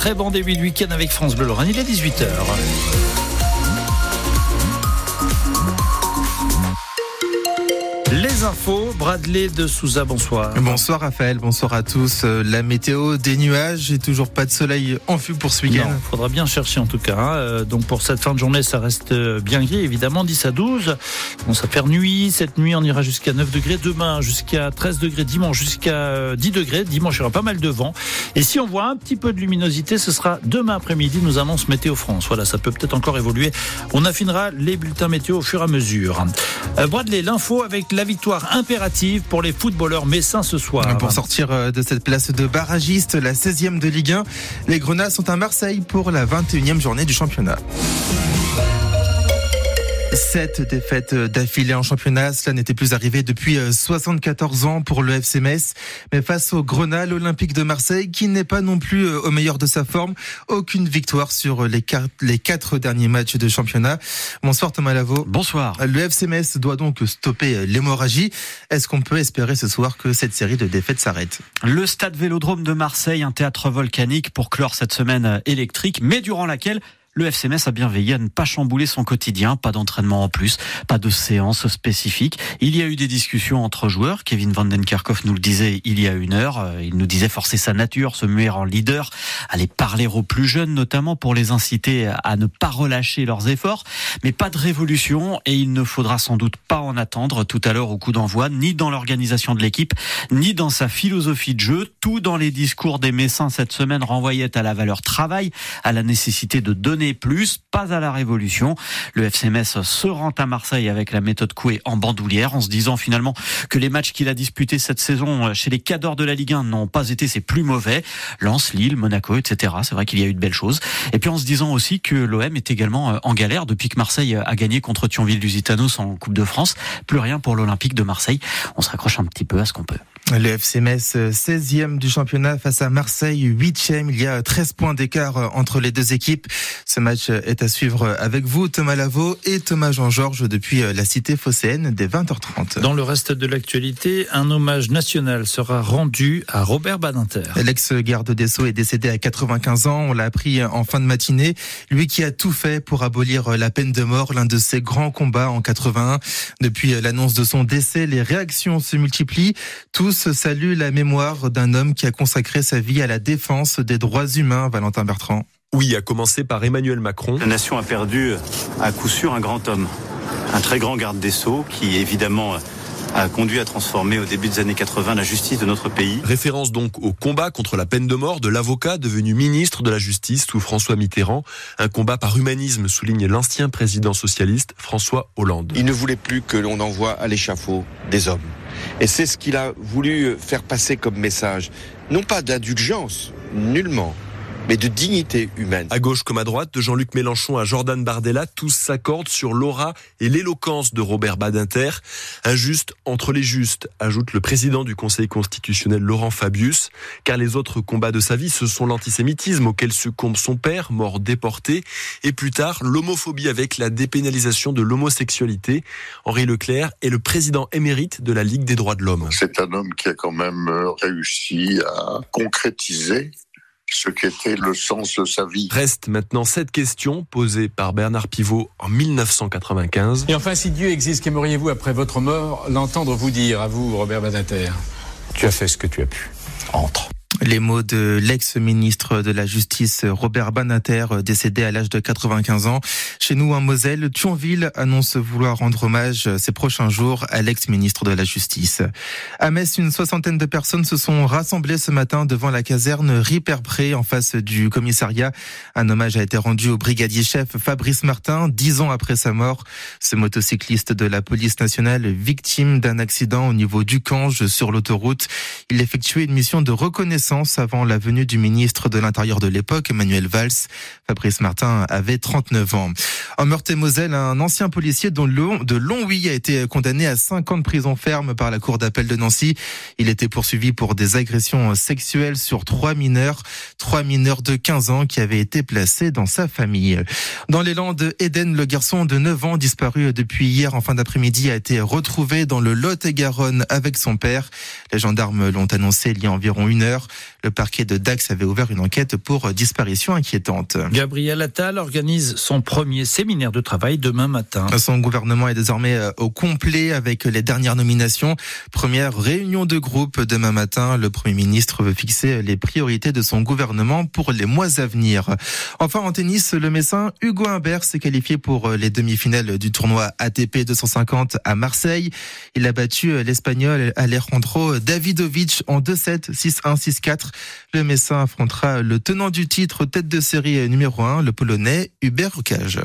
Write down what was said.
Très bon début de week-end avec France Bleu Lorraine. Il est 18h. Les infos, Bradley de Souza, bonsoir. Bonsoir Raphaël, bonsoir à tous. Euh, la météo, des nuages et toujours pas de soleil en vue pour ce week-end. Il faudra bien chercher en tout cas. Hein. Euh, donc pour cette fin de journée, ça reste euh, bien gris, évidemment, 10 à 12. Bon, ça fait nuit. Cette nuit, on ira jusqu'à 9 degrés. Demain, jusqu'à 13 degrés. Dimanche, jusqu'à 10 degrés. Dimanche, il y aura pas mal de vent. Et si on voit un petit peu de luminosité, ce sera demain après-midi, nous annonce Météo France. Voilà, ça peut peut-être encore évoluer. On affinera les bulletins météo au fur et à mesure. Bradley, l'info avec la la impérative pour les footballeurs messins ce soir. Pour sortir euh, de cette place de barragiste, la 16e de Ligue 1, les Grenats sont à Marseille pour la 21e journée du championnat. Sept défaites d'affilée en championnat, cela n'était plus arrivé depuis 74 euh, ans pour le FC Metz. Mais face au Grenat, l'Olympique de Marseille, qui n'est pas non plus euh, au meilleur de sa forme, aucune victoire sur les quatre, les quatre derniers matchs de championnat. Bonsoir Thomas Lavaux. Bonsoir. Le FC Metz doit donc stopper euh, l'hémorragie. Est-ce qu'on peut espérer ce soir que cette série de défaites s'arrête? Le stade Vélodrome de Marseille, un théâtre volcanique pour clore cette semaine électrique, mais durant laquelle le FC Metz a bien veillé à ne pas chambouler son quotidien, pas d'entraînement en plus, pas de séance spécifique. Il y a eu des discussions entre joueurs. Kevin Van Den nous le disait il y a une heure. Euh, il nous disait forcer sa nature, se muer en leader, aller parler aux plus jeunes notamment pour les inciter à ne pas relâcher leurs efforts. Mais pas de révolution et il ne faudra sans doute pas en attendre tout à l'heure au coup d'envoi, ni dans l'organisation de l'équipe, ni dans sa philosophie de jeu. Tout dans les discours des Messins cette semaine renvoyait à la valeur travail, à la nécessité de donner plus, pas à la révolution. Le FC Metz se rend à Marseille avec la méthode Coué en bandoulière en se disant finalement que les matchs qu'il a disputés cette saison chez les cadors de la Ligue 1 n'ont pas été ses plus mauvais. Lens, Lille, Monaco, etc. C'est vrai qu'il y a eu de belles choses. Et puis en se disant aussi que l'OM est également euh, en galère depuis que Marseille a gagné contre Thionville-Lusitanos en Coupe de France. Plus rien pour l'Olympique de Marseille. On se raccroche un petit peu à ce qu'on peut. Le FC Metz, 16e du championnat face à Marseille, 8e. Il y a 13 points d'écart entre les deux équipes. Ce match est à suivre avec vous, Thomas Lavaux et Thomas Jean-Georges depuis la cité phocéenne dès 20h30. Dans le reste de l'actualité, un hommage national sera rendu à Robert Badinter. L'ex-garde des Sceaux est décédé à 95 ans. On l'a appris en fin de matinée. Lui qui a tout fait pour abolir la peine de mort, l'un de ses grands combats en 81. Depuis l'annonce de son décès, les réactions se multiplient. Tous salue la mémoire d'un homme qui a consacré sa vie à la défense des droits humains, Valentin Bertrand. Oui, à commencer par Emmanuel Macron. La nation a perdu à coup sûr un grand homme, un très grand garde des Sceaux qui évidemment a conduit à transformer au début des années 80 la justice de notre pays. Référence donc au combat contre la peine de mort de l'avocat devenu ministre de la Justice sous François Mitterrand. Un combat par humanisme, souligne l'ancien président socialiste François Hollande. Il ne voulait plus que l'on envoie à l'échafaud des hommes. Et c'est ce qu'il a voulu faire passer comme message. Non pas d'indulgence, nullement, mais de dignité humaine. À gauche comme à droite, de Jean-Luc Mélenchon à Jordan Bardella, tous s'accordent sur l'aura et l'éloquence de Robert Badinter. Injuste entre les justes, ajoute le président du Conseil constitutionnel Laurent Fabius, car les autres combats de sa vie, ce sont l'antisémitisme auquel succombe son père, mort déporté, et plus tard l'homophobie avec la dépénalisation de l'homosexualité. Henri Leclerc est le président émérite de la Ligue des droits de l'homme. C'est un homme qui a quand même euh, réussi à concrétiser ce qu'était le sens de sa vie. Reste maintenant cette question posée par Bernard Pivot en 1995. Et enfin, si Dieu existe, qu'aimeriez-vous après votre mort l'entendre vous dire? À vous, Robert Badinter Tu as fait ce que tu as pu. Entre. Les mots de l'ex-ministre de la Justice Robert Banater, décédé à l'âge de 95 ans. Chez nous, en Moselle, Thionville annonce vouloir rendre hommage ces prochains jours à l'ex-ministre de la Justice. À Metz, une soixantaine de personnes se sont rassemblées ce matin devant la caserne Riperpré en face du commissariat. Un hommage a été rendu au brigadier-chef Fabrice Martin, dix ans après sa mort. Ce motocycliste de la police nationale, victime d'un accident au niveau du Cange sur l'autoroute, il effectuait une mission de reconnaissance avant la venue du ministre de l'Intérieur de l'époque, Emmanuel Valls. Fabrice Martin avait 39 ans. En Meurthe-et-Moselle, un ancien policier dont de long oui a été condamné à 5 ans de prison ferme par la cour d'appel de Nancy. Il était poursuivi pour des agressions sexuelles sur trois mineurs, trois mineurs de 15 ans qui avaient été placés dans sa famille. Dans les Landes, Eden, le garçon de 9 ans disparu depuis hier en fin d'après-midi, a été retrouvé dans le Lot-et-Garonne avec son père. Les gendarmes l'ont annoncé il y a environ une heure. Le parquet de Dax avait ouvert une enquête pour disparition inquiétante. Gabriel Attal organise son premier séminaire de travail demain matin. Son gouvernement est désormais euh, au complet avec les dernières nominations. Première réunion de groupe demain matin. Le Premier ministre veut fixer les priorités de son gouvernement pour les mois à venir. Enfin, en tennis, le Messin Hugo Humbert s'est qualifié pour les demi-finales du tournoi ATP 250 à Marseille. Il a battu l'Espagnol Alejandro Davidovic en 2-7, 6-1, 6-4. Le Messin affrontera le tenant du titre tête de série numéro 1, le Polonais Hubert Rocage.